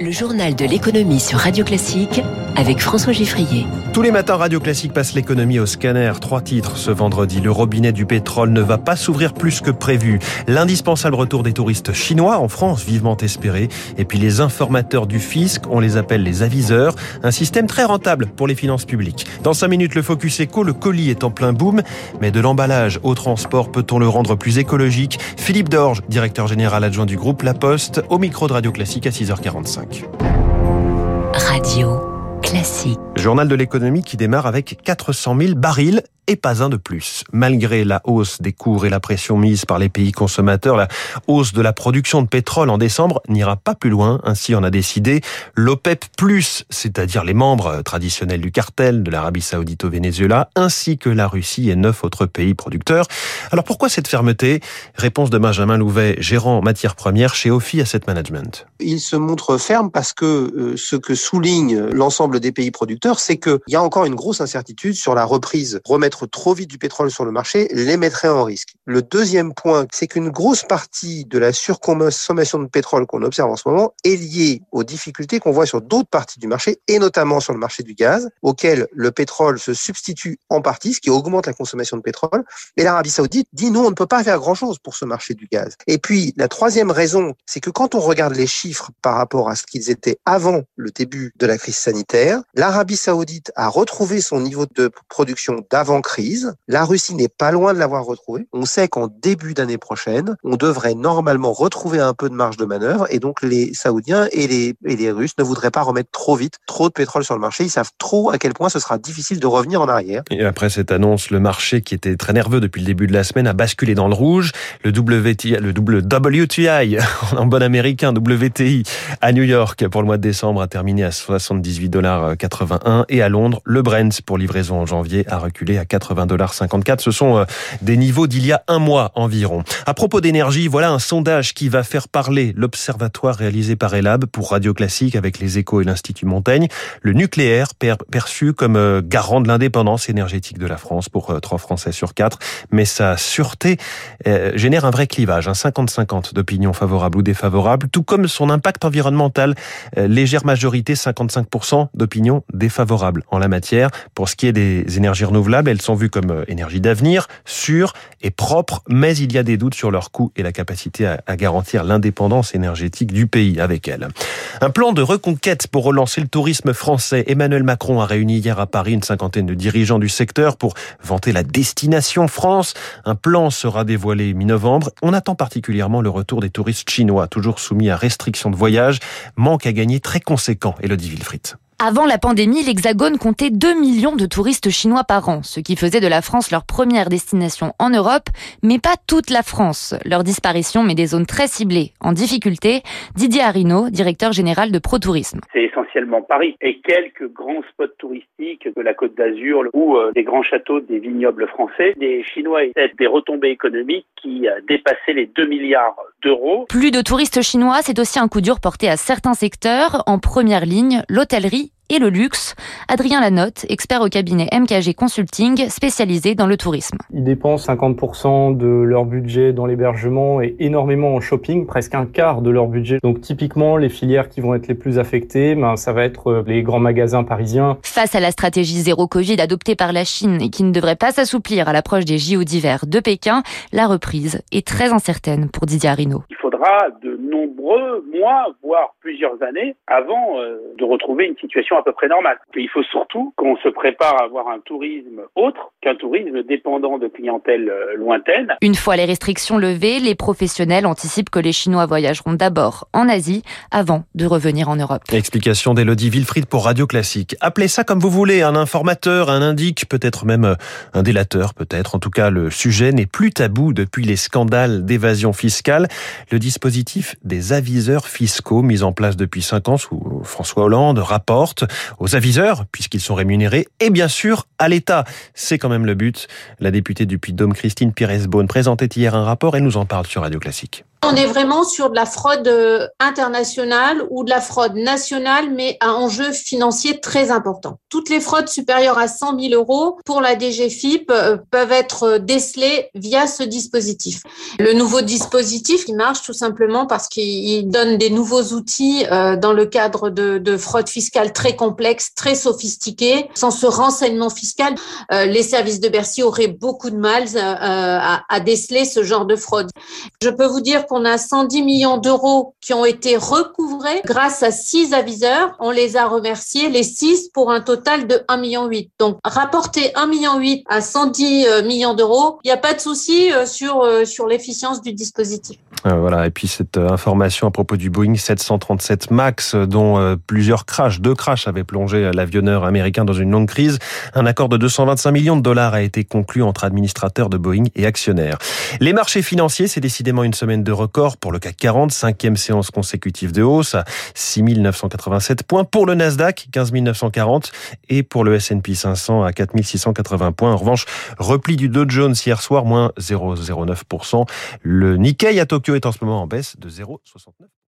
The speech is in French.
Le journal de l'économie sur Radio Classique avec François Giffrier. Tous les matins, Radio Classique passe l'économie au scanner. Trois titres ce vendredi. Le robinet du pétrole ne va pas s'ouvrir plus que prévu. L'indispensable retour des touristes chinois en France, vivement espéré. Et puis les informateurs du fisc, on les appelle les aviseurs. Un système très rentable pour les finances publiques. Dans cinq minutes, le Focus Eco, le colis est en plein boom. Mais de l'emballage au transport, peut-on le rendre plus écologique? Philippe Dorge, directeur général adjoint du groupe La Poste, au micro de Radio Classique à 6h45. Radio classique. Journal de l'économie qui démarre avec 400 000 barils et pas un de plus. Malgré la hausse des cours et la pression mise par les pays consommateurs, la hausse de la production de pétrole en décembre n'ira pas plus loin. Ainsi en a décidé l'OPEP+, c'est-à-dire les membres traditionnels du cartel de l'Arabie Saoudite au Venezuela, ainsi que la Russie et neuf autres pays producteurs. Alors pourquoi cette fermeté? Réponse de Benjamin Louvet, gérant matières premières chez Ophi Asset Management. Il se montre ferme parce que euh, ce que souligne l'ensemble des pays producteurs, c'est qu'il y a encore une grosse incertitude sur la reprise. Remettre trop vite du pétrole sur le marché les mettrait en risque. Le deuxième point, c'est qu'une grosse partie de la surconsommation de pétrole qu'on observe en ce moment est liée aux difficultés qu'on voit sur d'autres parties du marché, et notamment sur le marché du gaz, auquel le pétrole se substitue en partie, ce qui augmente la consommation de pétrole. Et l'Arabie saoudite dit, nous, on ne peut pas faire grand-chose pour ce marché du gaz. Et puis, la troisième raison, c'est que quand on regarde les chiffres par rapport à ce qu'ils étaient avant le début de la crise sanitaire, l'Arabie saoudite a retrouvé son niveau de production d'avant crise. La Russie n'est pas loin de l'avoir retrouvée. On sait qu'en début d'année prochaine, on devrait normalement retrouver un peu de marge de manœuvre et donc les Saoudiens et les, et les Russes ne voudraient pas remettre trop vite trop de pétrole sur le marché. Ils savent trop à quel point ce sera difficile de revenir en arrière. Et après cette annonce, le marché qui était très nerveux depuis le début de la semaine a basculé dans le rouge. Le WTI, le WTI en bon américain, WTI à New York pour le mois de décembre a terminé à 78 dollars 81 et à Londres, le Brent pour livraison en janvier a reculé à 80,54 Ce sont euh, des niveaux d'il y a un mois environ. À propos d'énergie, voilà un sondage qui va faire parler l'observatoire réalisé par Elab pour Radio Classique avec les échos et l'Institut Montaigne. Le nucléaire perçu comme euh, garant de l'indépendance énergétique de la France pour euh, trois Français sur quatre. Mais sa sûreté génère un vrai clivage, un 50-50 d'opinions favorables ou défavorables, tout comme son impact environnemental. Légère majorité, 55% d'opinions défavorables en la matière. Pour ce qui est des énergies renouvelables, elles sont vues comme euh, énergie d'avenir, sûre et propre, mais il y a des doutes sur leur coût et la capacité à, garantir l'indépendance énergétique du pays avec elles. Un plan de reconquête pour relancer le tourisme français. Emmanuel Macron a réuni hier à Paris une cinquantaine de dirigeants du secteur pour vanter la destination France. Un plan sera dévoilé mi-novembre. On attend particulièrement le retour des touristes chinois, toujours soumis à restrictions de voyage. Manque à gagner très conséquent, Elodie Wilfried. Avant la pandémie, l'Hexagone comptait 2 millions de touristes chinois par an, ce qui faisait de la France leur première destination en Europe, mais pas toute la France. Leur disparition met des zones très ciblées en difficulté. Didier Arino, directeur général de ProTourisme. C'est essentiellement Paris et quelques grands spots touristiques de la Côte d'Azur ou euh, des grands châteaux des vignobles français. Les Chinois étaient des retombées économiques qui dépassaient les 2 milliards Plus de touristes chinois, c'est aussi un coup dur porté à certains secteurs. En première ligne, l'hôtellerie et le luxe. Adrien Lanotte, expert au cabinet MKG Consulting, spécialisé dans le tourisme. Ils dépensent 50% de leur budget dans l'hébergement et énormément en shopping, presque un quart de leur budget. Donc typiquement, les filières qui vont être les plus affectées, ben, ça va être euh, les grands magasins parisiens. Face à la stratégie zéro Covid adoptée par la Chine et qui ne devrait pas s'assouplir à l'approche des JO d'hiver de Pékin, la reprise est très incertaine pour Didier Arino. Il faudra de nombreux mois, voire plusieurs années, avant euh, de retrouver une situation à peu près normale. il faut surtout qu'on se prépare à avoir un tourisme autre qu'un tourisme dépendant de clientèle euh, lointaine. Une fois les restrictions levées, les professionnels anticipent que les Chinois voyageront d'abord en Asie avant de revenir en Europe. Explication d'Elodie Wilfried pour Radio Classique. Appelez ça comme vous voulez, un informateur, un indique, peut-être même euh, un délateur, peut-être. En tout cas, le sujet n'est plus tabou depuis les scandales d'évasion fiscale. Le dispositif des aviseurs fiscaux mis en place depuis cinq ans sous François Hollande rapporte aux aviseurs, puisqu'ils sont rémunérés, et bien sûr à l'État. C'est quand même le but. La députée du Puy-de-Dôme, Christine Pires-Beaune, présentait hier un rapport et nous en parle sur Radio Classique. On est vraiment sur de la fraude euh, internationale ou de la fraude nationale, mais à enjeu financier très important. Toutes les fraudes supérieures à 100 000 euros pour la DGFIP euh, peuvent être décelées via ce dispositif. Le nouveau dispositif, il marche tout simplement parce qu'il donne des nouveaux outils euh, dans le cadre de, de fraude fiscale très complexe, très sophistiquée. Sans ce renseignement fiscal, les services de Bercy auraient beaucoup de mal à, à déceler ce genre de fraude. Je peux vous dire qu'on a 110 millions d'euros qui ont été recouvrés grâce à six aviseurs. On les a remerciés, les six, pour un total de 1,8 million. Donc, rapporter 1,8 million à 110 euh, millions d'euros, il n'y a pas de souci euh, sur, euh, sur l'efficience du dispositif. Voilà, et puis cette information à propos du Boeing 737 MAX, dont plusieurs crashs, deux crashs avaient plongé l'avionneur américain dans une longue crise. Un accord de 225 millions de dollars a été conclu entre administrateurs de Boeing et actionnaires. Les marchés financiers, c'est décidément une semaine de record pour le CAC 40, cinquième séance consécutive de hausse à 6 987 points pour le Nasdaq, 15 940 et pour le S&P 500 à 4 680 points. En revanche, repli du Dow Jones hier soir, moins 0,09%. Le Nikkei à Tokyo est en ce moment en baisse de 0,69%.